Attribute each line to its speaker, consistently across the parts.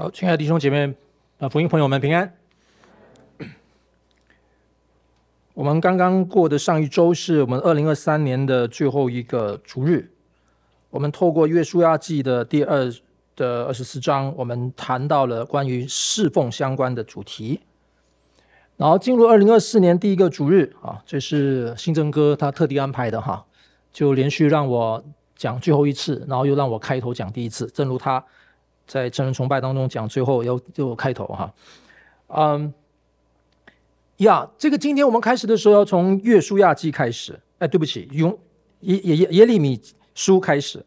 Speaker 1: 好，亲爱的弟兄姐妹、啊，福音朋友们平安。我们刚刚过的上一周是我们二零二三年的最后一个主日。我们透过约书亚记的第二的二十四章，我们谈到了关于侍奉相关的主题。然后进入二零二四年第一个主日啊，这是新正哥他特地安排的哈，就连续让我讲最后一次，然后又让我开头讲第一次，正如他。在成人崇拜当中讲，最后又又开头哈，嗯，呀，这个今天我们开始的时候要从约书亚记开始，哎，对不起，用耶耶耶利米书开始，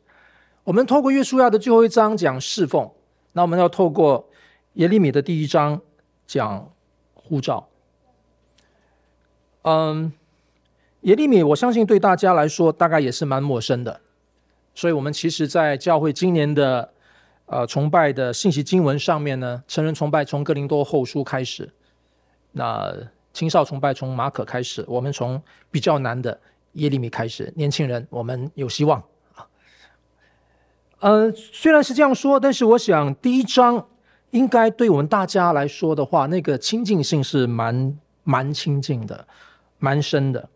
Speaker 1: 我们透过约书亚的最后一章讲侍奉，那我们要透过耶利米的第一章讲护照，嗯，耶利米我相信对大家来说大概也是蛮陌生的，所以我们其实在教会今年的。呃，崇拜的信息经文上面呢，成人崇拜从哥林多后书开始，那青少崇拜从马可开始，我们从比较难的耶利米开始。年轻人，我们有希望啊。呃，虽然是这样说，但是我想第一章应该对我们大家来说的话，那个亲近性是蛮蛮亲近的，蛮深的。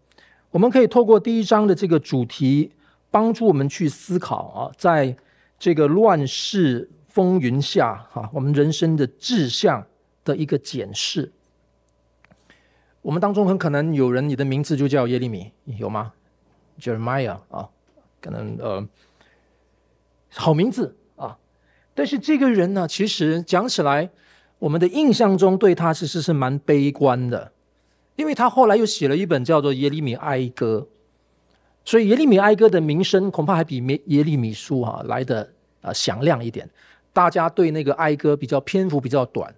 Speaker 1: 我们可以透过第一章的这个主题，帮助我们去思考啊，在。这个乱世风云下，哈，我们人生的志向的一个检视。我们当中很可能有人，你的名字就叫耶利米，有吗？Jeremiah 啊，可能呃，好名字啊。但是这个人呢，其实讲起来，我们的印象中对他其实是蛮悲观的，因为他后来又写了一本叫做《耶利米哀歌》。所以耶利米哀歌的名声恐怕还比耶利米书哈、来的啊响亮一点，大家对那个哀歌比较篇幅比较短，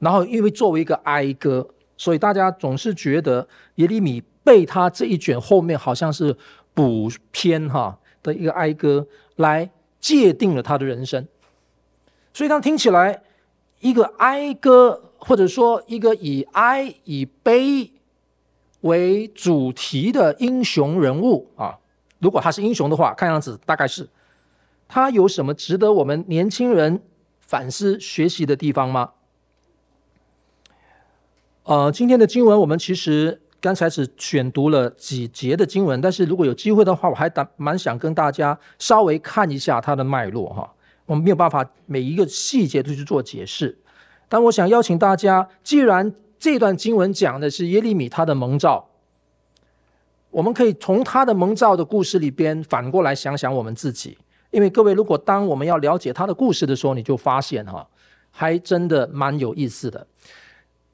Speaker 1: 然后因为作为一个哀歌，所以大家总是觉得耶利米被他这一卷后面好像是补篇哈的一个哀歌来界定了他的人生，所以他听起来一个哀歌或者说一个以哀以悲。为主题的英雄人物啊，如果他是英雄的话，看样子大概是他有什么值得我们年轻人反思学习的地方吗？呃，今天的经文我们其实刚才只选读了几节的经文，但是如果有机会的话，我还蛮蛮想跟大家稍微看一下它的脉络哈。我们没有办法每一个细节都去做解释，但我想邀请大家，既然这段经文讲的是耶利米他的蒙召，我们可以从他的蒙召的故事里边反过来想想我们自己，因为各位，如果当我们要了解他的故事的时候，你就发现哈，还真的蛮有意思的。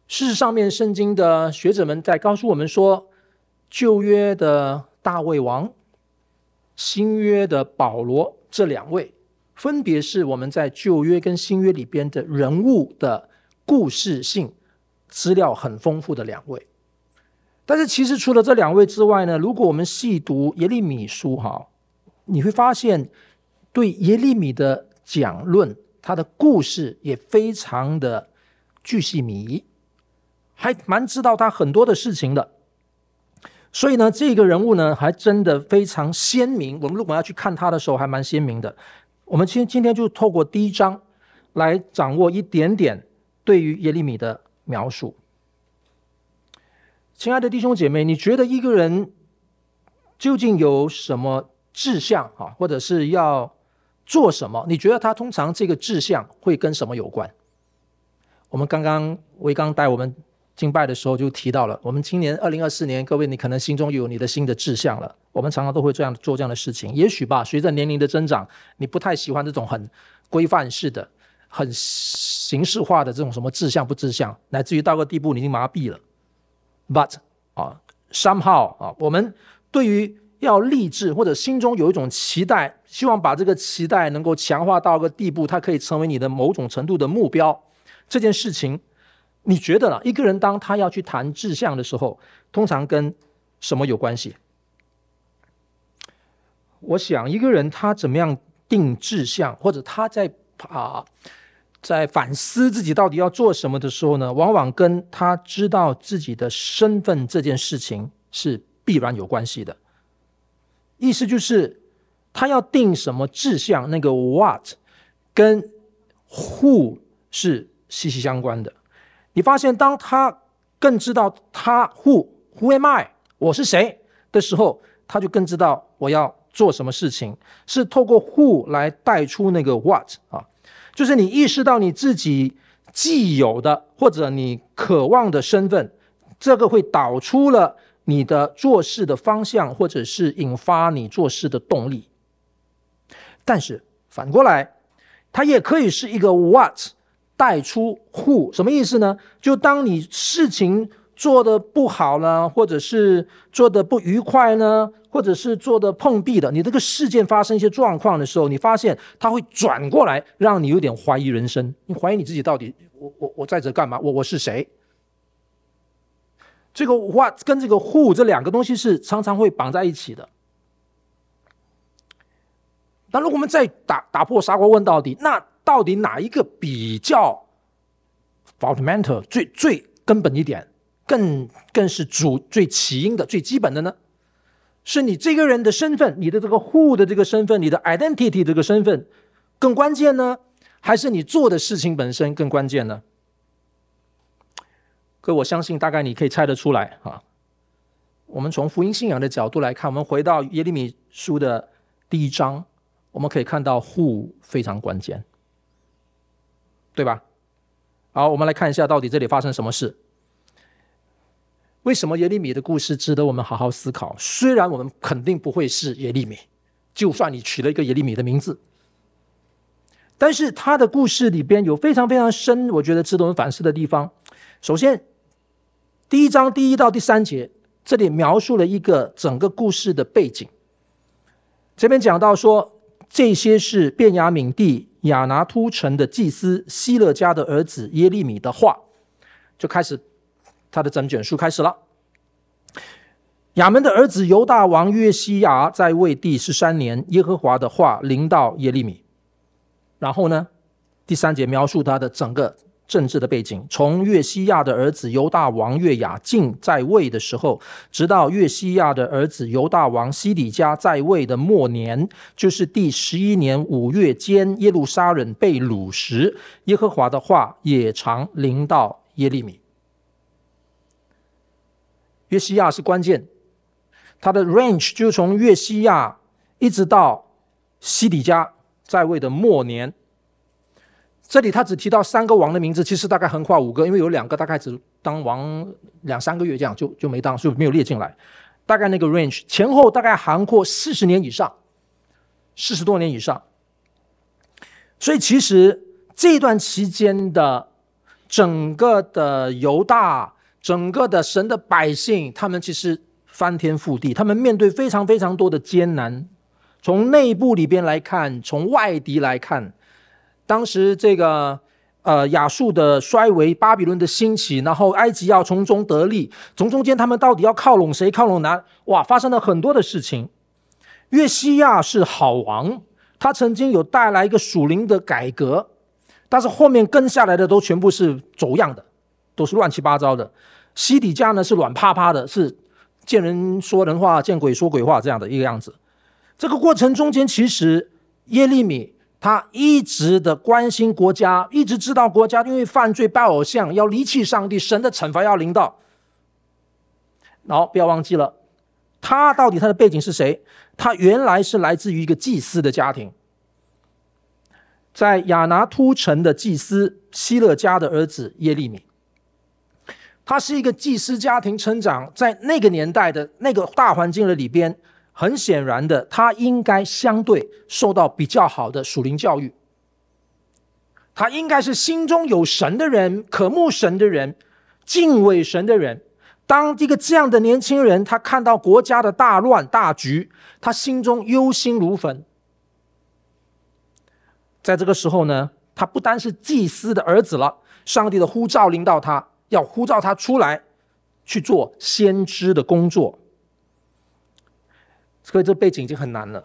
Speaker 1: 事实上面，圣经的学者们在告诉我们说，旧约的大卫王，新约的保罗这两位，分别是我们在旧约跟新约里边的人物的故事性。资料很丰富的两位，但是其实除了这两位之外呢，如果我们细读耶利米书哈，你会发现对耶利米的讲论，他的故事也非常的巨细靡遗，还蛮知道他很多的事情的。所以呢，这个人物呢，还真的非常鲜明。我们如果要去看他的时候，还蛮鲜明的。我们今今天就透过第一章来掌握一点点对于耶利米的。描述，亲爱的弟兄姐妹，你觉得一个人究竟有什么志向啊，或者是要做什么？你觉得他通常这个志向会跟什么有关？我们刚刚维刚带我们敬拜的时候就提到了，我们今年二零二四年，各位你可能心中有你的新的志向了。我们常常都会这样做这样的事情，也许吧，随着年龄的增长，你不太喜欢这种很规范式的。很形式化的这种什么志向不志向，乃至于到个地步你已经麻痹了。But 啊，somehow 啊，我们对于要立志或者心中有一种期待，希望把这个期待能够强化到个地步，它可以成为你的某种程度的目标。这件事情，你觉得呢？一个人当他要去谈志向的时候，通常跟什么有关系？我想一个人他怎么样定志向，或者他在啊。在反思自己到底要做什么的时候呢，往往跟他知道自己的身份这件事情是必然有关系的。意思就是，他要定什么志向，那个 what 跟 who 是息息相关的。你发现，当他更知道他 who who am I 我是谁的时候，他就更知道我要做什么事情。是透过 who 来带出那个 what 啊，就是你意识到你自己既有的或者你渴望的身份，这个会导出了你的做事的方向，或者是引发你做事的动力。但是反过来，它也可以是一个 what 带出 who，什么意思呢？就当你事情做的不好呢，或者是做的不愉快呢，或者是做的碰壁的，你这个事件发生一些状况的时候，你发现它会转过来，让你有点怀疑人生，你怀疑你自己到底，我我我在这干嘛？我我是谁？这个 what 跟这个 who 这两个东西是常常会绑在一起的。那如果我们再打打破砂锅问到底，那到底哪一个比较 fundamental 最最根本一点，更更是主最起因的最基本的呢？是你这个人的身份，你的这个 who 的这个身份，你的 identity 这个身份更关键呢，还是你做的事情本身更关键呢？各位，我相信大概你可以猜得出来啊。我们从福音信仰的角度来看，我们回到耶利米书的第一章。我们可以看到 who 非常关键，对吧？好，我们来看一下到底这里发生什么事。为什么耶利米的故事值得我们好好思考？虽然我们肯定不会是耶利米，就算你取了一个耶利米的名字，但是他的故事里边有非常非常深，我觉得值得我们反思的地方。首先，第一章第一到第三节，这里描述了一个整个故事的背景。这边讲到说。这些是便雅悯地亚拿突城的祭司希勒家的儿子耶利米的话，就开始他的整卷书开始了。亚门的儿子犹大王约西亚在位第十三年，耶和华的话临到耶利米。然后呢，第三节描述他的整个。政治的背景，从约西亚的儿子犹大王约雅敬在位的时候，直到约西亚的儿子犹大王西底家在位的末年，就是第十一年五月间，耶路撒冷被掳时，耶和华的话也常临到耶利米。约西亚是关键，他的 range 就从约西亚一直到西底家在位的末年。这里他只提到三个王的名字，其实大概横跨五个，因为有两个大概只当王两三个月这样就就没当，所以没有列进来。大概那个 range 前后大概涵括四十年以上，四十多年以上。所以其实这段期间的整个的犹大，整个的神的百姓，他们其实翻天覆地，他们面对非常非常多的艰难，从内部里边来看，从外敌来看。当时这个呃亚述的衰微，巴比伦的兴起，然后埃及要从中得利，从中间他们到底要靠拢谁？靠拢哪？哇，发生了很多的事情。约西亚是好王，他曾经有带来一个属灵的改革，但是后面跟下来的都全部是走样的，都是乱七八糟的。西底家呢是软趴趴的，是见人说人话，见鬼说鬼话这样的一个样子。这个过程中间，其实耶利米。他一直的关心国家，一直知道国家因为犯罪拜偶像要离弃上帝，神的惩罚要临到。然后不要忘记了，他到底他的背景是谁？他原来是来自于一个祭司的家庭，在亚拿突城的祭司希勒家的儿子耶利米。他是一个祭司家庭成长，在那个年代的那个大环境的里边。很显然的，他应该相对受到比较好的属灵教育。他应该是心中有神的人，渴慕神的人，敬畏神的人。当一个这样的年轻人，他看到国家的大乱大局，他心中忧心如焚。在这个时候呢，他不单是祭司的儿子了，上帝的呼召临到他，要呼召他出来去做先知的工作。所以这背景已经很难了，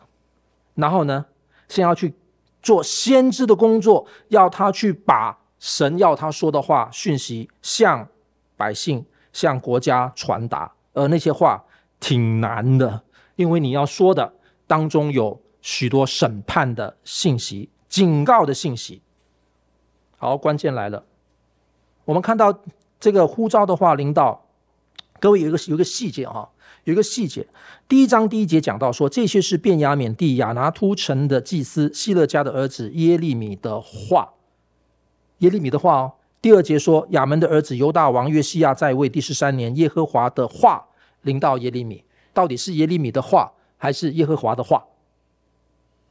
Speaker 1: 然后呢，先要去做先知的工作，要他去把神要他说的话、讯息向百姓、向国家传达，而那些话挺难的，因为你要说的当中有许多审判的信息、警告的信息。好，关键来了，我们看到这个呼召的话，领导各位有一个有一个细节哈，有一个细节。第一章第一节讲到说，这些是便雅悯地亚拿突城的祭司希勒家的儿子耶利米的话，耶利米的话哦。第二节说，亚门的儿子犹大王约西亚在位第十三年，耶和华的话临到耶利米，到底是耶利米的话还是耶和华的话？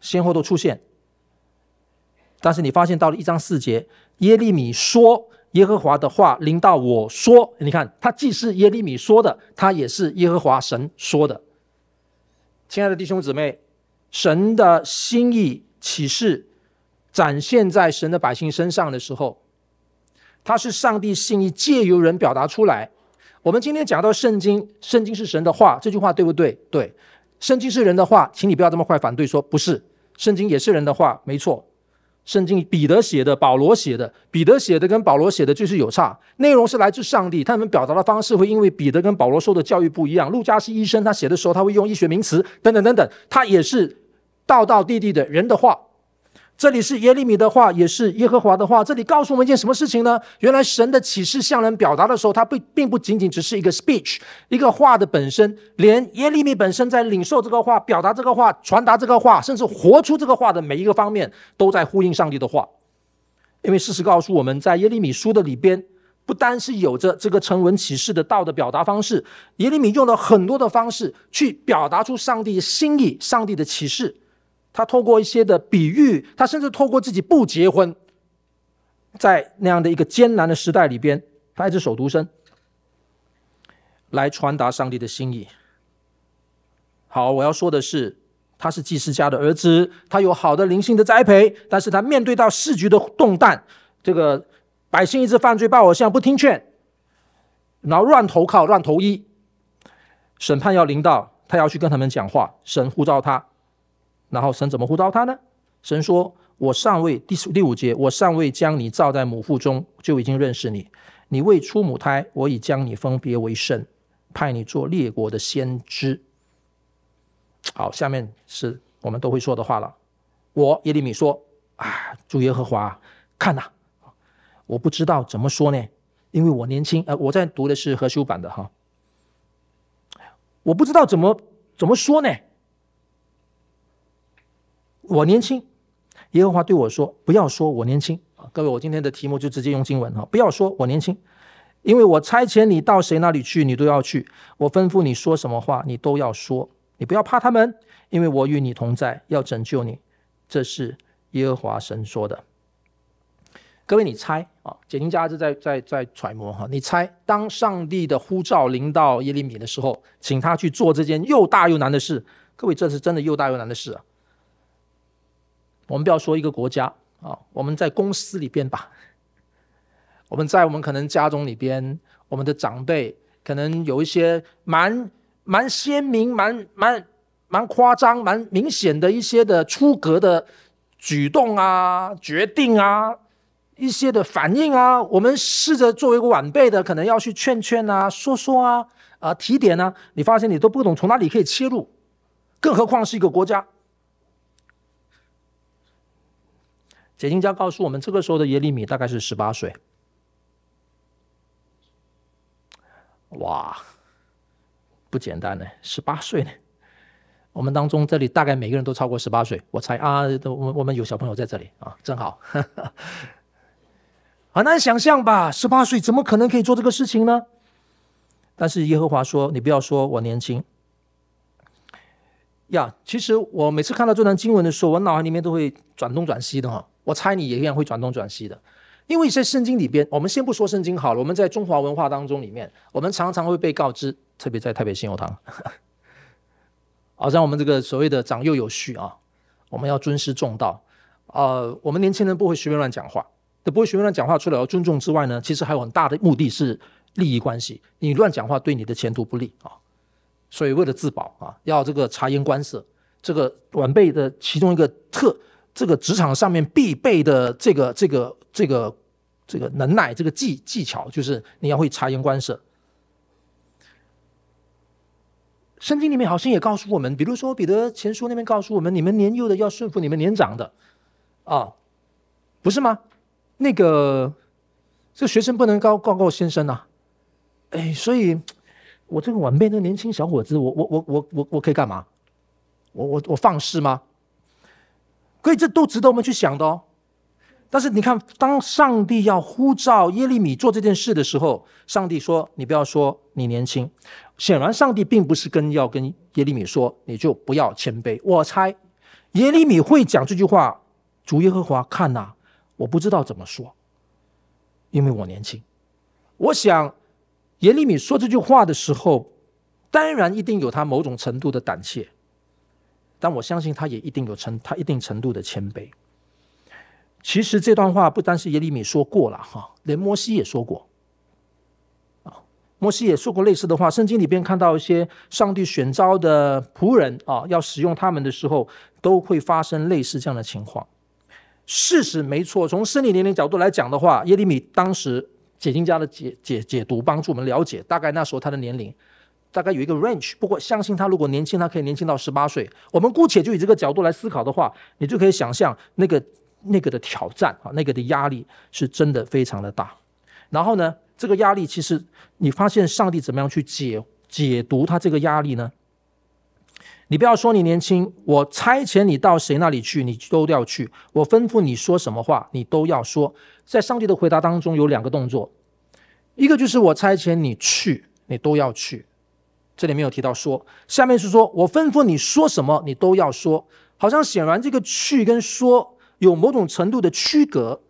Speaker 1: 先后都出现，但是你发现到了一章四节，耶利米说耶和华的话临到我说，你看他既是耶利米说的，他也是耶和华神说的。亲爱的弟兄姊妹，神的心意启示展现在神的百姓身上的时候。它是上帝心意借由人表达出来。我们今天讲到圣经，圣经是神的话，这句话对不对？对，圣经是人的话，请你不要这么快反对说不是，圣经也是人的话，没错。圣经彼得写的，保罗写的，彼得写的跟保罗写的就是有差，内容是来自上帝，他们表达的方式会因为彼得跟保罗受的教育不一样。路加是医生，他写的时候他会用医学名词等等等等，他也是道道地地的人的话。这里是耶利米的话，也是耶和华的话。这里告诉我们一件什么事情呢？原来神的启示向人表达的时候，它并并不仅仅只是一个 speech，一个话的本身，连耶利米本身在领受这个话、表达这个话、传达这个话，甚至活出这个话的每一个方面，都在呼应上帝的话。因为事实告诉我们，在耶利米书的里边，不单是有着这个成文启示的道的表达方式，耶利米用了很多的方式去表达出上帝心意、上帝的启示。他透过一些的比喻，他甚至透过自己不结婚，在那样的一个艰难的时代里边，他一直手独身，来传达上帝的心意。好，我要说的是，他是祭司家的儿子，他有好的灵性的栽培，但是他面对到世局的动荡，这个百姓一直犯罪拜偶像不听劝，然后乱投靠乱投医，审判要临到，他要去跟他们讲话，神呼召他。然后神怎么呼召他呢？神说：“我尚未第第五节，我尚未将你造在母腹中，就已经认识你。你未出母胎，我已将你分别为圣，派你做列国的先知。”好，下面是我们都会说的话了。我耶利米说：“啊，主耶和华，看呐，我不知道怎么说呢，因为我年轻。呃，我在读的是和修版的哈，我不知道怎么怎么说呢。”我年轻，耶和华对我说：“不要说我年轻啊！”各位，我今天的题目就直接用经文哈，不要说我年轻，因为我差遣你到谁那里去，你都要去；我吩咐你说什么话，你都要说。你不要怕他们，因为我与你同在，要拯救你。这是耶和华神说的。各位，你猜啊？解经家是在在在揣摩哈。你猜，当上帝的呼召临到耶利米的时候，请他去做这件又大又难的事。各位，这是真的又大又难的事啊！我们不要说一个国家啊，我们在公司里边吧，我们在我们可能家中里边，我们的长辈可能有一些蛮蛮鲜明、蛮蛮蛮夸张、蛮明显的一些的出格的举动啊、决定啊、一些的反应啊，我们试着作为一个晚辈的，可能要去劝劝啊、说说啊、啊、提点啊，你发现你都不懂从哪里可以切入，更何况是一个国家。解经家告诉我们，这个时候的耶利米大概是十八岁。哇，不简单呢，十八岁呢。我们当中这里大概每个人都超过十八岁，我猜啊，我我们有小朋友在这里啊，正好。很难想象吧？十八岁怎么可能可以做这个事情呢？但是耶和华说：“你不要说我年轻。”呀，其实我每次看到这段经文的时候，我脑海里面都会转东转西的哈。我猜你也一样会转东转西的，因为在圣经里边，我们先不说圣经好了，我们在中华文化当中里面，我们常常会被告知，特别在台北信友堂，好像我们这个所谓的长幼有序啊，我们要尊师重道，呃，我们年轻人不会随便乱讲话，都不会随便乱讲话。除了要尊重之外呢，其实还有很大的目的是利益关系，你乱讲话对你的前途不利啊，所以为了自保啊，要这个察言观色，这个晚辈的其中一个特。这个职场上面必备的这个这个这个这个能耐，这个技技巧，就是你要会察言观色。圣经里面好像也告诉我们，比如说彼得前书那边告诉我们，你们年幼的要顺服你们年长的，啊，不是吗？那个这学生不能告告告先生啊，哎，所以我这个晚辈那年轻小伙子，我我我我我我可以干嘛？我我我放肆吗？所以这都值得我们去想的哦。但是你看，当上帝要呼召耶利米做这件事的时候，上帝说：“你不要说你年轻。”显然，上帝并不是跟要跟耶利米说：“你就不要谦卑。”我猜耶利米会讲这句话。主耶和华看呐，我不知道怎么说，因为我年轻。我想耶利米说这句话的时候，当然一定有他某种程度的胆怯，但我相信他也一定有程他一定程度的谦卑。其实这段话不单是耶利米说过了哈，连摩西也说过。啊，摩西也说过类似的话。圣经里边看到一些上帝选召的仆人啊，要使用他们的时候，都会发生类似这样的情况。事实没错，从生理年龄角度来讲的话，耶利米当时解经家的解解解读帮助我们了解，大概那时候他的年龄大概有一个 range。不过相信他如果年轻，他可以年轻到十八岁。我们姑且就以这个角度来思考的话，你就可以想象那个那个的挑战啊，那个的压力是真的非常的大。然后呢，这个压力其实你发现上帝怎么样去解解读他这个压力呢？你不要说你年轻，我差遣你到谁那里去，你都要去。我吩咐你说什么话，你都要说。在上帝的回答当中有两个动作，一个就是我差遣你去，你都要去。这里没有提到说，下面是说我吩咐你说什么，你都要说。好像显然这个去跟说有某种程度的区隔，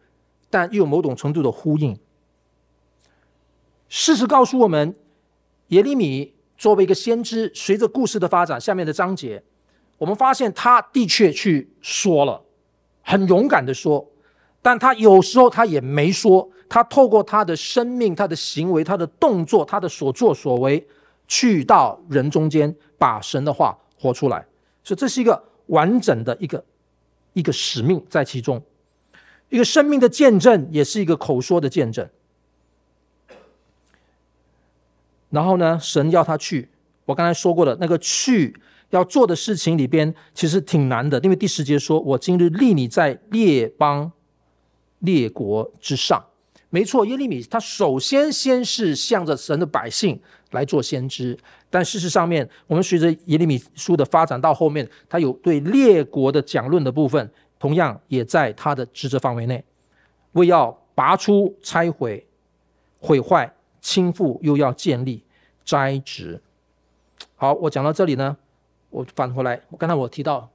Speaker 1: 但又有某种程度的呼应。事实告诉我们，耶利米。作为一个先知，随着故事的发展，下面的章节，我们发现他的确去说了，很勇敢的说，但他有时候他也没说，他透过他的生命、他的行为、他的动作、他的所作所为，去到人中间，把神的话活出来，所以这是一个完整的一个一个使命在其中，一个生命的见证，也是一个口说的见证。然后呢，神要他去。我刚才说过的那个去要做的事情里边，其实挺难的，因为第十节说：“我今日立你在列邦列国之上。”没错，耶利米他首先先是向着神的百姓来做先知，但事实上面，我们随着耶利米书的发展到后面，他有对列国的讲论的部分，同样也在他的职责范围内，为要拔出、拆毁、毁坏。倾覆又要建立摘植，好，我讲到这里呢，我返回来，刚才我提到，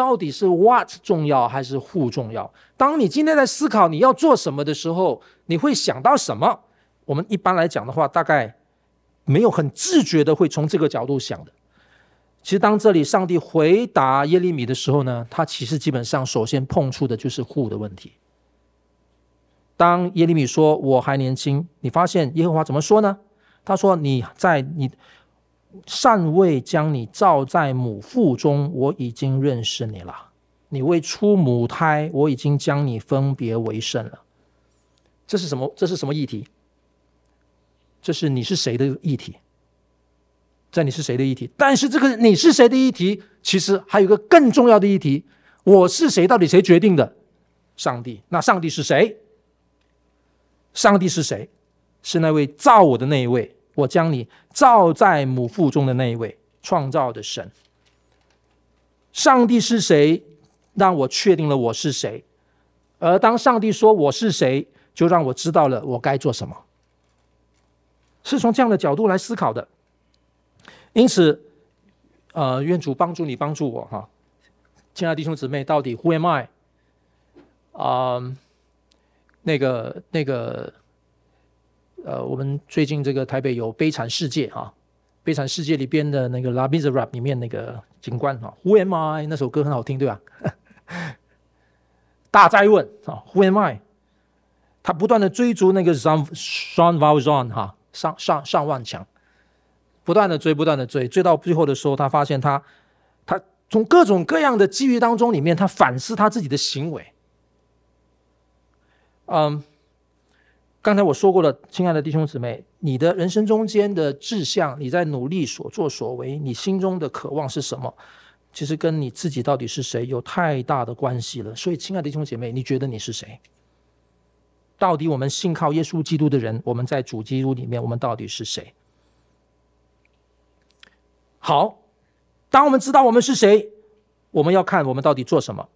Speaker 1: 到底是 what 重要还是 who 重要？当你今天在思考你要做什么的时候，你会想到什么？我们一般来讲的话，大概没有很自觉的会从这个角度想的。其实当这里上帝回答耶利米的时候呢，他其实基本上首先碰触的就是 who 的问题。当耶利米说我还年轻，你发现耶和华怎么说呢？他说：“你在你尚未将你造在母腹中，我已经认识你了；你未出母胎，我已经将你分别为圣了。”这是什么？这是什么议题？这是你是谁的议题？在你是谁的议题？但是这个你是谁的议题，其实还有一个更重要的议题：我是谁？到底谁决定的？上帝。那上帝是谁？上帝是谁？是那位造我的那一位，我将你造在母腹中的那一位创造的神。上帝是谁？让我确定了我是谁。而当上帝说我是谁，就让我知道了我该做什么。是从这样的角度来思考的。因此，呃，愿主帮助你，帮助我哈，亲爱的弟兄姊妹，到底 Who am I？啊、呃。那个那个，呃，我们最近这个台北有《悲惨世界》啊，《悲惨世界》里边的那个《Les Misérables》里面那个警官啊，Who am I？那首歌很好听，对吧？大哉问啊，Who am I？他不断的追逐那个 Jean Jean Valjean 哈，上上上万强，不断的追，不断的追，追到最后的时候，他发现他他从各种各样的机遇当中里面，他反思他自己的行为。嗯刚才我说过了，亲爱的弟兄姊妹，你的人生中间的志向，你在努力所作所为，你心中的渴望是什么？其实跟你自己到底是谁有太大的关系了。所以，亲爱的弟兄姐妹，你觉得你是谁？到底我们信靠耶稣基督的人，我们在主基督里面，我们到底是谁？好，当我们知道我们是谁，我们要看我们到底做什么。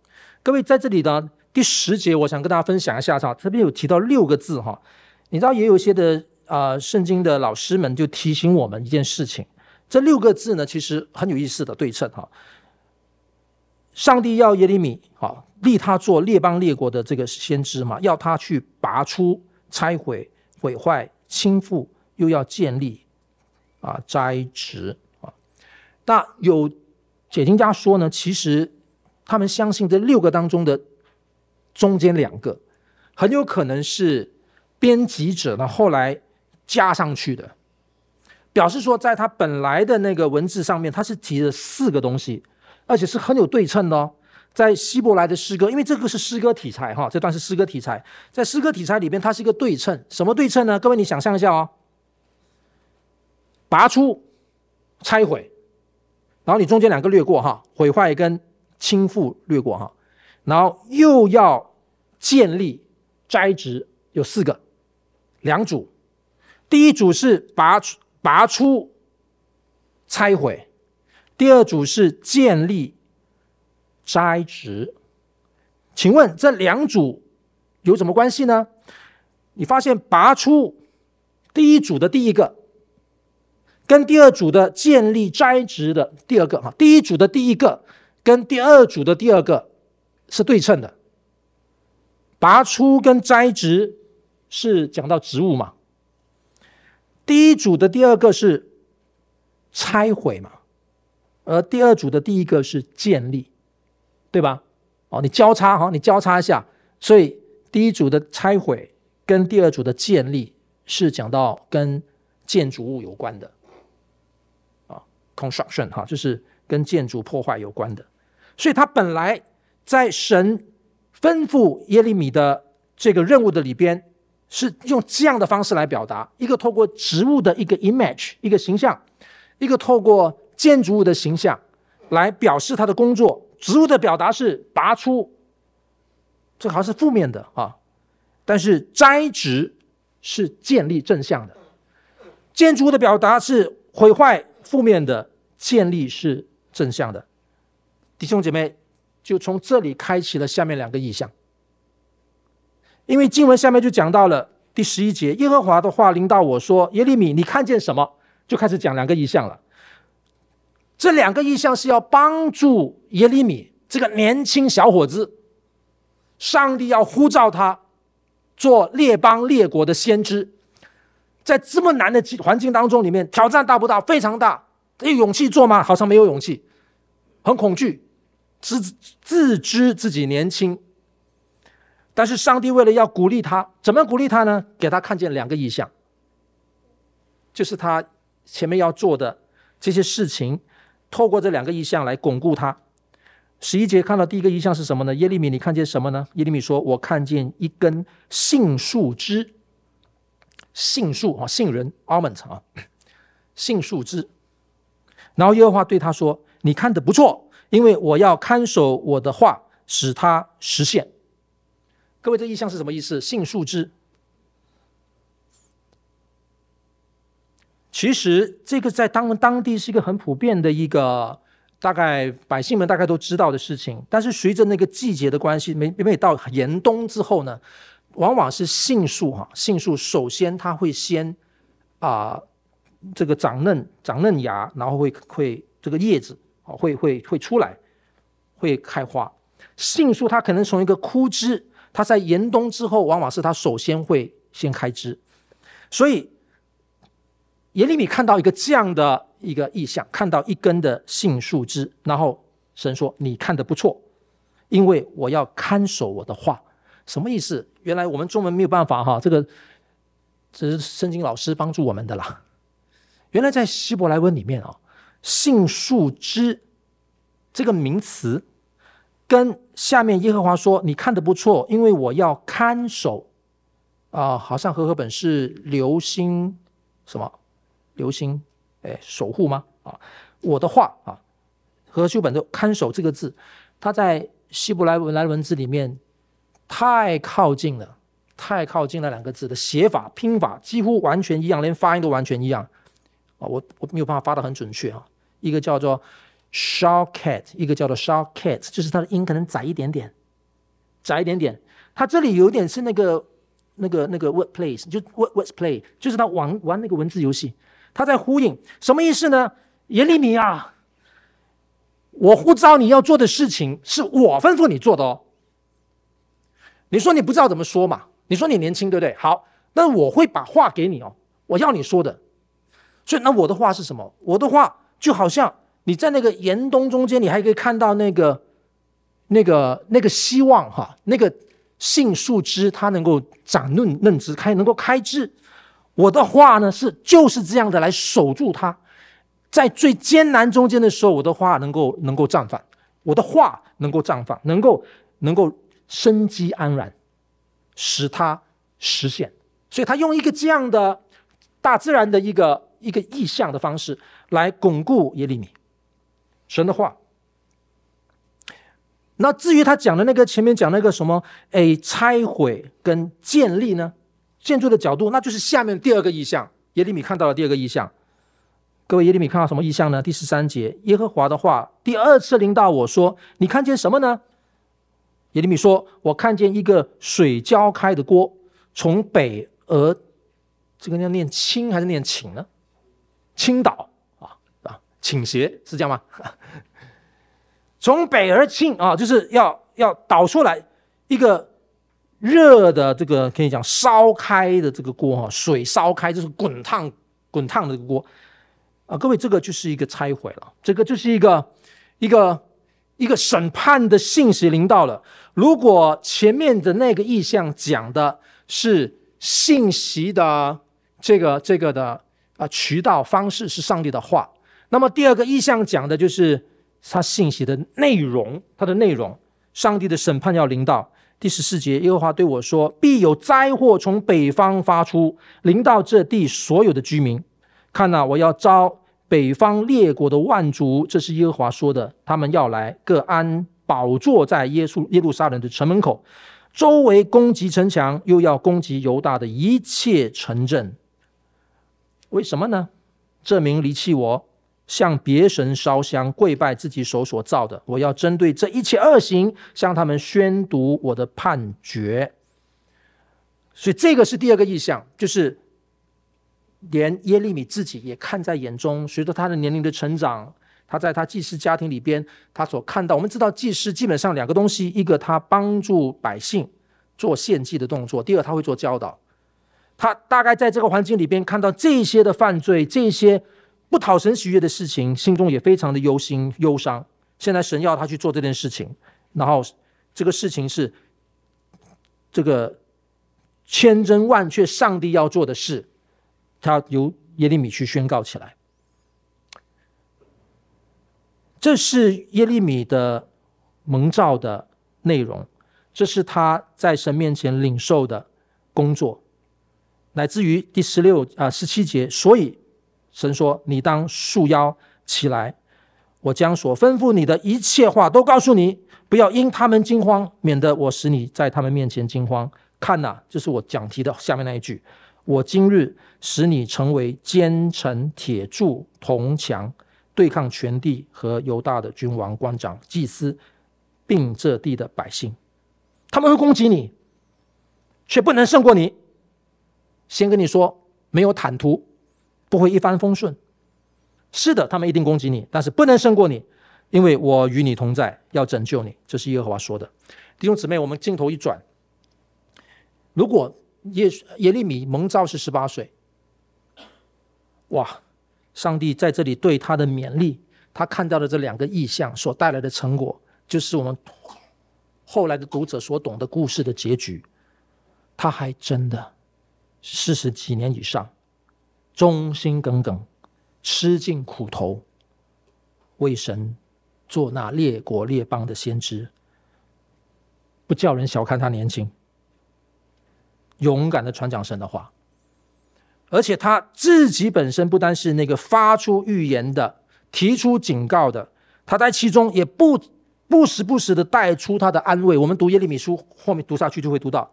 Speaker 1: 各位在这里呢，第十节，我想跟大家分享一下哈，这边有提到六个字哈，你知道也有一些的啊、圣经的老师们就提醒我们一件事情，这六个字呢，其实很有意思的对称哈。上帝要耶利米啊，立他做列邦列国的这个先知嘛，要他去拔出、拆毁、毁坏、倾覆，又要建立啊，栽植啊。那有解经家说呢，其实他们相信这六个当中的中间两个，很有可能是编辑者呢后来加上去的，表示说在他本来的那个文字上面，他是提了四个东西。而且是很有对称的哦，在希伯来的诗歌，因为这个是诗歌题材哈，这段是诗歌题材，在诗歌题材里边，它是一个对称。什么对称呢？各位，你想象一下哦，拔出、拆毁，然后你中间两个略过哈，毁坏跟倾覆略过哈，然后又要建立、栽植，有四个，两组，第一组是拔、拔出、拆毁。第二组是建立、栽植，请问这两组有什么关系呢？你发现拔出第一组的第一个，跟第二组的建立、栽植的第二个哈，第一组的第一个跟第二组的第二个是对称的。拔出跟栽植是讲到植物嘛？第一组的第二个是拆毁嘛？而第二组的第一个是建立，对吧？哦，你交叉哈，你交叉一下，所以第一组的拆毁跟第二组的建立是讲到跟建筑物有关的，啊，construction 哈，就是跟建筑破坏有关的。所以他本来在神吩咐耶利米的这个任务的里边，是用这样的方式来表达：一个透过植物的一个 image，一个形象；一个透过。建筑物的形象来表示他的工作，植物的表达是拔出，这好像是负面的啊。但是栽植是建立正向的，建筑物的表达是毁坏负面的，建立是正向的。弟兄姐妹，就从这里开启了下面两个意象，因为经文下面就讲到了第十一节，耶和华的话临到我说：“耶利米，你看见什么？”就开始讲两个意象了。这两个意象是要帮助耶利米这个年轻小伙子，上帝要呼召他做列邦列国的先知，在这么难的环境当中，里面挑战大不大？非常大。有勇气做吗？好像没有勇气，很恐惧，自自知自己年轻。但是上帝为了要鼓励他，怎么鼓励他呢？给他看见两个意象，就是他前面要做的这些事情。透过这两个意象来巩固他。十一节看到第一个意象是什么呢？耶利米，你看见什么呢？耶利米说：“我看见一根杏树枝，杏树啊，杏仁 almond 啊，杏树枝。”然后耶和华对他说：“你看的不错，因为我要看守我的话，使它实现。”各位，这意象是什么意思？杏树枝。其实这个在当当地是一个很普遍的一个，大概百姓们大概都知道的事情。但是随着那个季节的关系，每每到严冬之后呢，往往是杏树哈，杏树首先它会先啊、这个长嫩长嫩芽，然后会会这个叶子会会会出来，会开花。杏树它可能从一个枯枝，它在严冬之后，往往是它首先会先开枝，所以。耶利米看到一个这样的一个意象，看到一根的杏树枝，然后神说：“你看的不错，因为我要看守我的话。”什么意思？原来我们中文没有办法哈，这个这是圣经老师帮助我们的啦。原来在希伯来文里面啊，杏树枝这个名词跟下面耶和华说：“你看得不错，因为我要看守。”啊，好像和合本是留心什么？留心，哎，守护吗？啊，我的话啊，和修本的“看守”这个字，它在希伯来文来文字里面太靠近了，太靠近那两个字的写法、拼法几乎完全一样，连发音都完全一样啊！我我没有办法发得很准确啊。一个叫做 Shawcat，一个叫做 Shawcat，就是它的音可能窄一点点，窄一点点。它这里有点是那个那个那个 word plays，就 word word play，就是他玩玩那个文字游戏。他在呼应什么意思呢？耶利米啊，我呼召你要做的事情是我吩咐你做的哦。你说你不知道怎么说嘛？你说你年轻对不对？好，那我会把话给你哦，我要你说的。所以那我的话是什么？我的话就好像你在那个严冬中间，你还可以看到那个那个那个希望哈，那个杏树枝它能够长嫩嫩枝开，能够开枝。我的话呢是就是这样的来守住它，在最艰难中间的时候，我的话能够能够绽放，我的话能够绽放，能够能够生机盎然，使它实现。所以他用一个这样的大自然的一个一个意象的方式来巩固耶利米神的话。那至于他讲的那个前面讲那个什么，诶，拆毁跟建立呢？建筑的角度，那就是下面第二个意象。耶利米看到了第二个意象。各位，耶利米看到什么意象呢？第十三节，耶和华的话第二次临到我说：“你看见什么呢？”耶利米说：“我看见一个水浇开的锅，从北而……这个要念清还是念请呢？倾倒啊啊，倾斜是这样吗？从北而倾啊，就是要要倒出来一个。”热的这个可以讲烧开的这个锅哈，水烧开就是滚烫滚烫的这个锅啊，各位这个就是一个拆毁了，这个就是一个一个一个审判的信息临到了。如果前面的那个意象讲的是信息的这个这个的啊渠道方式是上帝的话，那么第二个意向讲的就是他信息的内容，它的内容，上帝的审判要临到。第十四节，耶和华对我说：“必有灾祸从北方发出，临到这地所有的居民。看哪，我要招北方列国的万族，这是耶和华说的。他们要来，各安宝座在耶稣耶路撒冷的城门口，周围攻击城墙，又要攻击犹大的一切城镇。为什么呢？这名离弃我。”向别神烧香，跪拜自己手所造的。我要针对这一切恶行，向他们宣读我的判决。所以这个是第二个意象，就是连耶利米自己也看在眼中。随着他的年龄的成长，他在他祭司家庭里边，他所看到，我们知道祭司基本上两个东西：一个他帮助百姓做献祭的动作；第二他会做教导。他大概在这个环境里边看到这些的犯罪，这些。不讨神喜悦的事情，心中也非常的忧心忧伤。现在神要他去做这件事情，然后这个事情是这个千真万确上帝要做的事，他由耶利米去宣告起来。这是耶利米的蒙召的内容，这是他在神面前领受的工作，乃至于第十六啊十七节，所以。神说：“你当束腰起来，我将所吩咐你的一切话都告诉你，不要因他们惊慌，免得我使你在他们面前惊慌。看呐，这是我讲题的下面那一句：我今日使你成为坚城铁柱铜墙，对抗全地和犹大的君王、官长、祭司，并这地的百姓。他们会攻击你，却不能胜过你。先跟你说，没有坦途。”不会一帆风顺，是的，他们一定攻击你，但是不能胜过你，因为我与你同在，要拯救你。这是耶和华说的。弟兄姊妹，我们镜头一转，如果耶耶利米蒙召是十八岁，哇，上帝在这里对他的勉励，他看到的这两个意象所带来的成果，就是我们后来的读者所懂的故事的结局。他还真的四十几年以上。忠心耿耿，吃尽苦头，为神做那列国列邦的先知，不叫人小看他年轻，勇敢的传讲神的话，而且他自己本身不单是那个发出预言的、提出警告的，他在其中也不不时不时的带出他的安慰。我们读耶利米书后面读下去就会读到。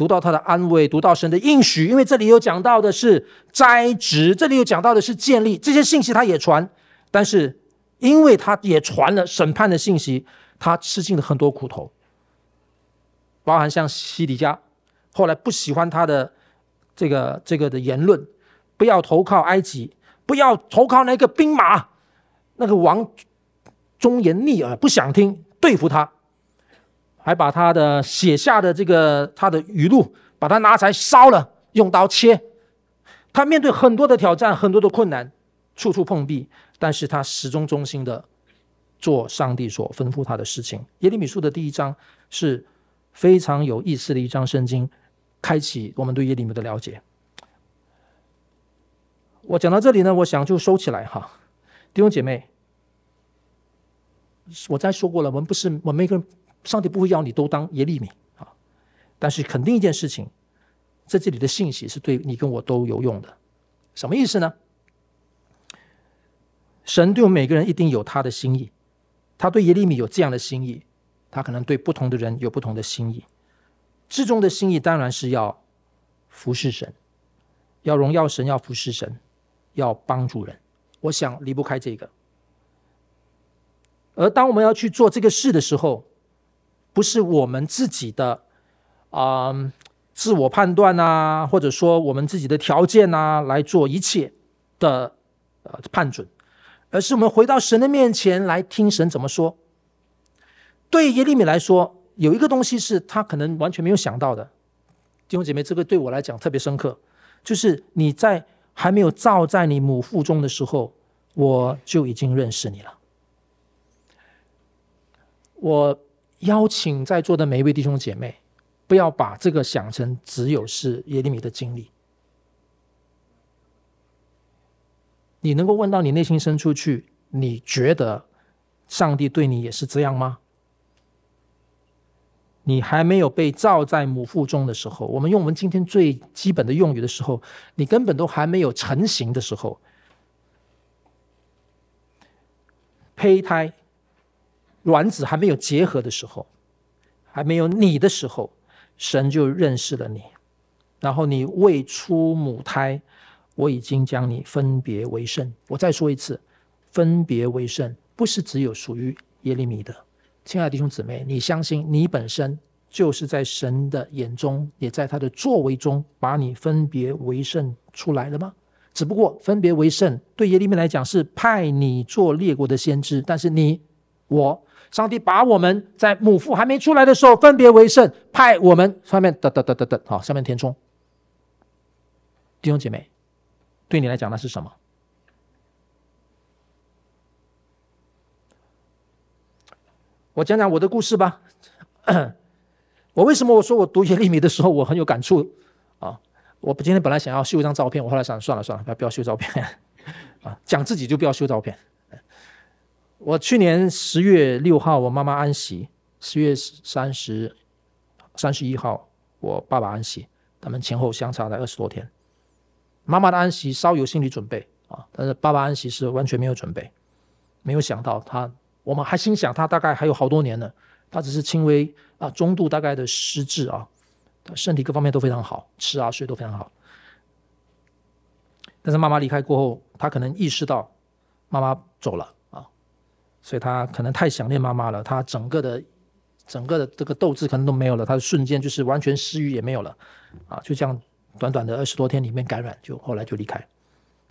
Speaker 1: 读到他的安慰，读到神的应许，因为这里有讲到的是栽植，这里有讲到的是建立，这些信息他也传，但是因为他也传了审判的信息，他吃尽了很多苦头，包含像西底家，后来不喜欢他的这个这个的言论，不要投靠埃及，不要投靠那个兵马，那个王忠言逆耳，不想听，对付他。还把他的写下的这个他的语录，把它拿起来烧了，用刀切。他面对很多的挑战，很多的困难，处处碰壁，但是他始终忠心的做上帝所吩咐他的事情。耶利米书的第一章是非常有意思的一章圣经，开启我们对耶利米的了解。我讲到这里呢，我想就收起来哈，弟兄姐妹，我再说过了，我们不是我们每个人。上帝不会要你都当耶利米啊，但是肯定一件事情，在这里的信息是对你跟我都有用的。什么意思呢？神对我们每个人一定有他的心意，他对耶利米有这样的心意，他可能对不同的人有不同的心意。至终的心意当然是要服侍神，要荣耀神，要服侍神，要帮助人。我想离不开这个。而当我们要去做这个事的时候，不是我们自己的啊、自我判断啊，或者说我们自己的条件啊来做一切的呃判准，而是我们回到神的面前来听神怎么说。对耶利米来说，有一个东西是他可能完全没有想到的，弟兄姐妹，这个对我来讲特别深刻，就是你在还没有造在你母腹中的时候，我就已经认识你了，我。邀请在座的每一位弟兄姐妹，不要把这个想成只有是耶利米的经历。你能够问到你内心深处去，你觉得上帝对你也是这样吗？你还没有被造在母腹中的时候，我们用我们今天最基本的用语的时候，你根本都还没有成型的时候，胚胎。卵子还没有结合的时候，还没有你的时候，神就认识了你。然后你未出母胎，我已经将你分别为圣。我再说一次，分别为圣不是只有属于耶利米的。亲爱的弟兄姊妹，你相信你本身就是在神的眼中，也在他的作为中把你分别为圣出来了吗？只不过分别为圣对耶利米来讲是派你做列国的先知，但是你我。上帝把我们在母腹还没出来的时候分别为圣，派我们上面得得得得得，好，下面填充。弟兄姐妹，对你来讲那是什么？我讲讲我的故事吧。我为什么我说我读耶利米的时候我很有感触啊？我今天本来想要秀一张照片，我后来想算了算了，不要不要秀照片 啊，讲自己就不要秀照片。我去年十月六号，我妈妈安息；十月三十、三十一号，我爸爸安息。他们前后相差了二十多天。妈妈的安息稍有心理准备啊，但是爸爸安息是完全没有准备。没有想到他，我们还心想他大概还有好多年呢。他只是轻微啊中度大概的失智啊，身体各方面都非常好，吃啊睡都非常好。但是妈妈离开过后，他可能意识到妈妈走了。所以他可能太想念妈妈了，他整个的、整个的这个斗志可能都没有了，他的瞬间就是完全食欲也没有了，啊，就这样短短的二十多天里面感染，就后来就离开，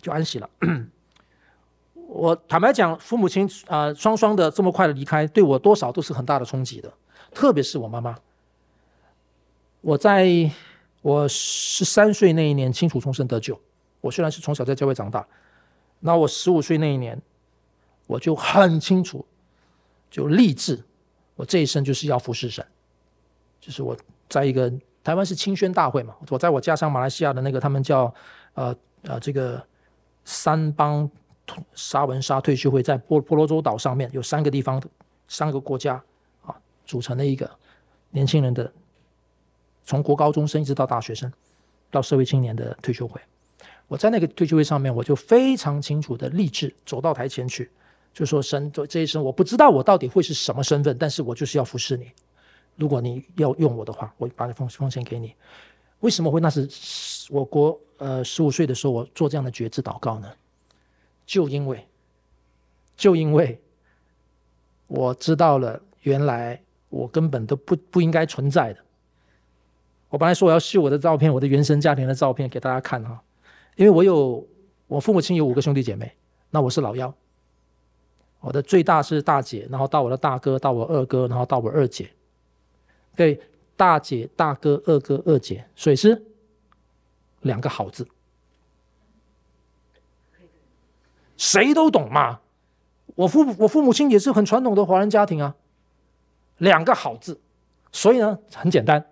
Speaker 1: 就安息了。我坦白讲，父母亲啊、双双的这么快的离开，对我多少都是很大的冲击的，特别是我妈妈。我在我十三岁那一年清楚重生得救，我虽然是从小在教会长大，那我十五岁那一年。我就很清楚，就立志，我这一生就是要服侍神。就是我在一个台湾是青宣大会嘛，我在我家乡马来西亚的那个他们叫呃呃这个三邦沙文沙退休会，在婆婆罗洲岛上面有三个地方的三个国家啊组成的一个年轻人的，从国高中生一直到大学生到社会青年的退休会。我在那个退休会上面，我就非常清楚的立志走到台前去。就说神，这一生我不知道我到底会是什么身份，但是我就是要服侍你。如果你要用我的话，我把你奉奉献给你。为什么会那是我国呃十五岁的时候我做这样的决志祷告呢？就因为，就因为我知道了，原来我根本都不不应该存在的。我本来说我要秀我的照片，我的原生家庭的照片给大家看哈，因为我有我父母亲有五个兄弟姐妹，那我是老幺，我的最大是大姐，然后到我的大哥，到我二哥，然后到我二姐，对，大姐、大哥、二哥、二姐，所以是两个好字，谁都懂嘛。我父我父母亲也是很传统的华人家庭啊，两个好字，所以呢很简单。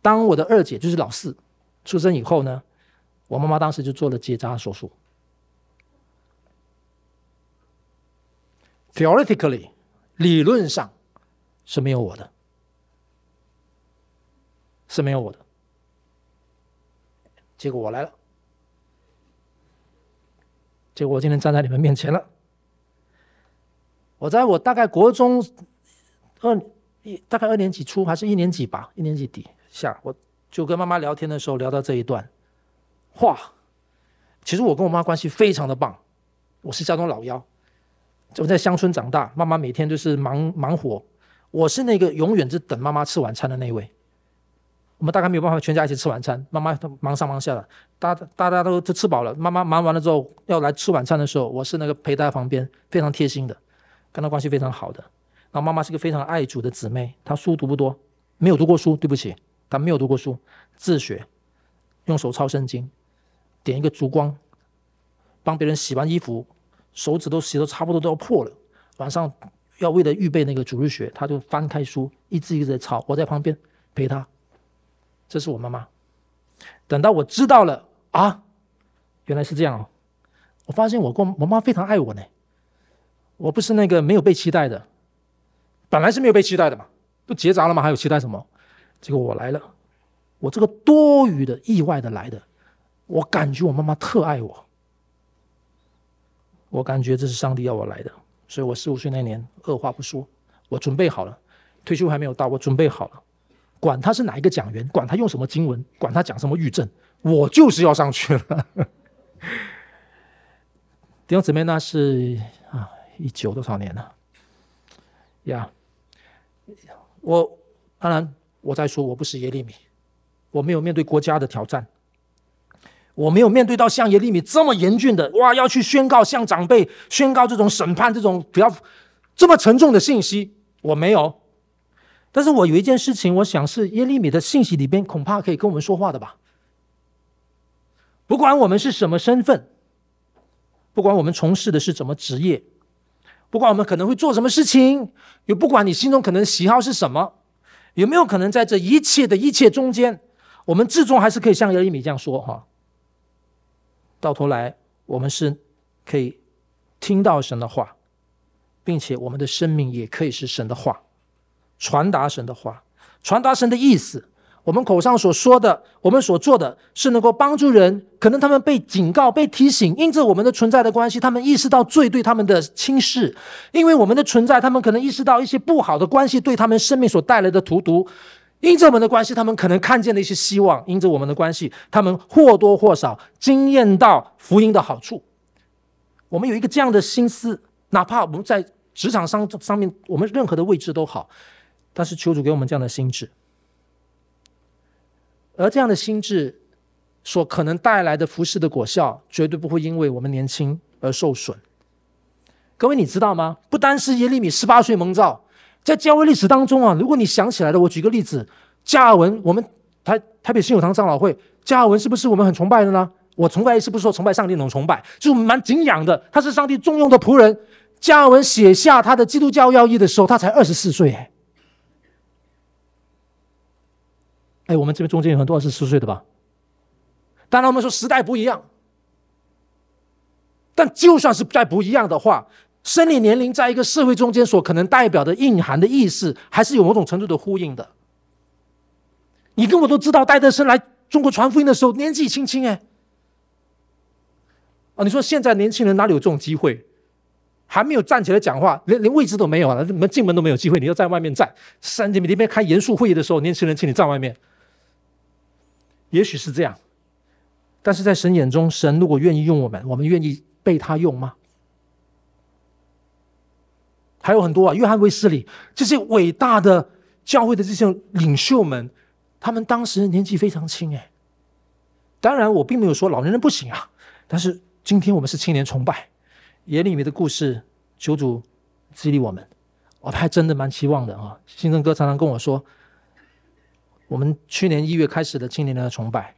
Speaker 1: 当我的二姐就是老四出生以后呢，我妈妈当时就做了结扎手术。Theoretically，理论上是没有我的，是没有我的。结果我来了，结果我今天站在你们面前了。我在我大概国中二一大概二年级初还是一年级吧，一年级底。下我就跟妈妈聊天的时候聊到这一段话，其实我跟我妈关系非常的棒，我是家中老幺，我在乡村长大，妈妈每天就是忙忙活，我是那个永远是等妈妈吃晚餐的那一位。我们大概没有办法全家一起吃晚餐，妈妈忙上忙下的，大大家都都吃饱了，妈妈忙完了之后要来吃晚餐的时候，我是那个陪在旁边，非常贴心的，跟她关系非常好的。然后妈妈是个非常爱主的姊妹，她书读不多，没有读过书，对不起。她没有读过书，自学，用手抄圣经，点一个烛光，帮别人洗完衣服，手指都洗的差不多都要破了。晚上要为了预备那个主日学，他就翻开书，一字一字的抄。我在旁边陪他。这是我妈妈。等到我知道了啊，原来是这样哦。我发现我跟我妈非常爱我呢。我不是那个没有被期待的，本来是没有被期待的嘛，都结扎了嘛，还有期待什么？结果我来了，我这个多余的、意外的来的，我感觉我妈妈特爱我，我感觉这是上帝要我来的，所以我十五岁那年二话不说，我准备好了，退休还没有到，我准备好了，管他是哪一个讲员，管他用什么经文，管他讲什么预证，我就是要上去了。弟兄姊妹，那是啊，一九多少年了？呀，我当然。我在说，我不是耶利米，我没有面对国家的挑战，我没有面对到像耶利米这么严峻的哇，要去宣告向长辈宣告这种审判这种比较这么沉重的信息，我没有。但是我有一件事情，我想是耶利米的信息里边恐怕可以跟我们说话的吧。不管我们是什么身份，不管我们从事的是什么职业，不管我们可能会做什么事情，又不管你心中可能喜好是什么。有没有可能在这一切的一切中间，我们至终还是可以像耶利米这样说哈？到头来，我们是可以听到神的话，并且我们的生命也可以是神的话，传达神的话，传达神的意思。我们口上所说的，我们所做的是能够帮助人。可能他们被警告、被提醒，因着我们的存在的关系，他们意识到罪对他们的轻视；因为我们的存在，他们可能意识到一些不好的关系对他们生命所带来的荼毒；因着我们的关系，他们可能看见了一些希望；因着我们的关系，他们或多或少经验到福音的好处。我们有一个这样的心思，哪怕我们在职场上上面，我们任何的位置都好，但是求主给我们这样的心智。而这样的心智所可能带来的服事的果效，绝对不会因为我们年轻而受损。各位，你知道吗？不单是耶利米十八岁蒙召，在教会历史当中啊，如果你想起来的，我举个例子，加尔文，我们台台北新友堂长老会，加尔文是不是我们很崇拜的呢？我崇拜是不是说崇拜上帝那种崇拜？就蛮敬仰的，他是上帝重用的仆人。加尔文写下他的基督教要义的时候，他才二十四岁，哎。哎，我们这边中间有很多二十四岁的吧？当然，我们说时代不一样，但就算是再不一样的话，生理年龄在一个社会中间所可能代表的蕴含的意思，还是有某种程度的呼应的。你跟我都知道，戴德生来中国传福音的时候年纪轻轻，哎，啊，你说现在年轻人哪里有这种机会？还没有站起来讲话，连连位置都没有了，你们进门都没有机会，你要在外面站。三姐妹那边开严肃会议的时候，年轻人请你站外面。也许是这样，但是在神眼中，神如果愿意用我们，我们愿意被他用吗？还有很多啊，约翰威斯理这些伟大的教会的这些领袖们，他们当时年纪非常轻哎。当然，我并没有说老年人不行啊，但是今天我们是青年崇拜。眼里面的故事，求主激励我们，我还真的蛮期望的啊！新生哥常常跟我说，我们去年一月开始的青年的崇拜，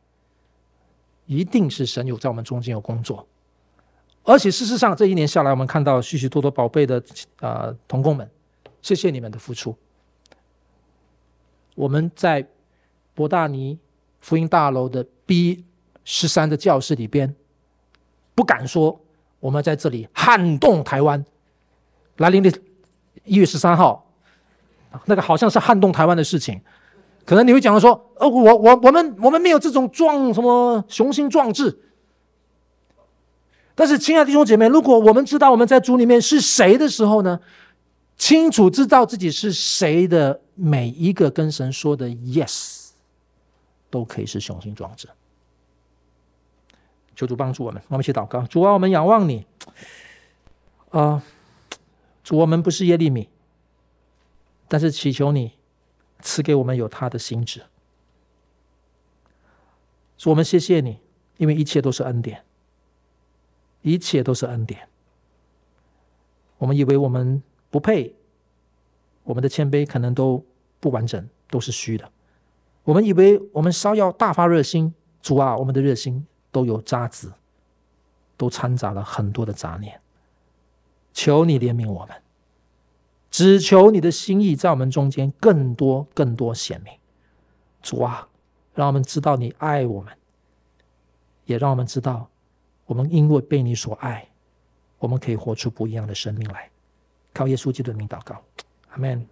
Speaker 1: 一定是神有在我们中间有工作，而且事实上这一年下来，我们看到许许多多宝贝的啊、呃、同工们，谢谢你们的付出。我们在伯大尼福音大楼的 B 十三的教室里边，不敢说。我们在这里撼动台湾，来临的一月十三号，那个好像是撼动台湾的事情，可能你会讲说，呃，我我我们我们没有这种壮什么雄心壮志，但是亲爱的弟兄姐妹，如果我们知道我们在主里面是谁的时候呢，清楚知道自己是谁的每一个跟神说的 yes，都可以是雄心壮志。求主帮助我们，我们一起祷告。主啊，我们仰望你。啊、主，我们不是耶利米，但是祈求你赐给我们有他的心智。主，我们谢谢你，因为一切都是恩典，一切都是恩典。我们以为我们不配，我们的谦卑可能都不完整，都是虚的。我们以为我们稍要大发热心，主啊，我们的热心。都有渣子，都掺杂了很多的杂念。求你怜悯我们，只求你的心意在我们中间更多、更多显明。主啊，让我们知道你爱我们，也让我们知道，我们因为被你所爱，我们可以活出不一样的生命来。靠耶稣基督的名祷告，阿门。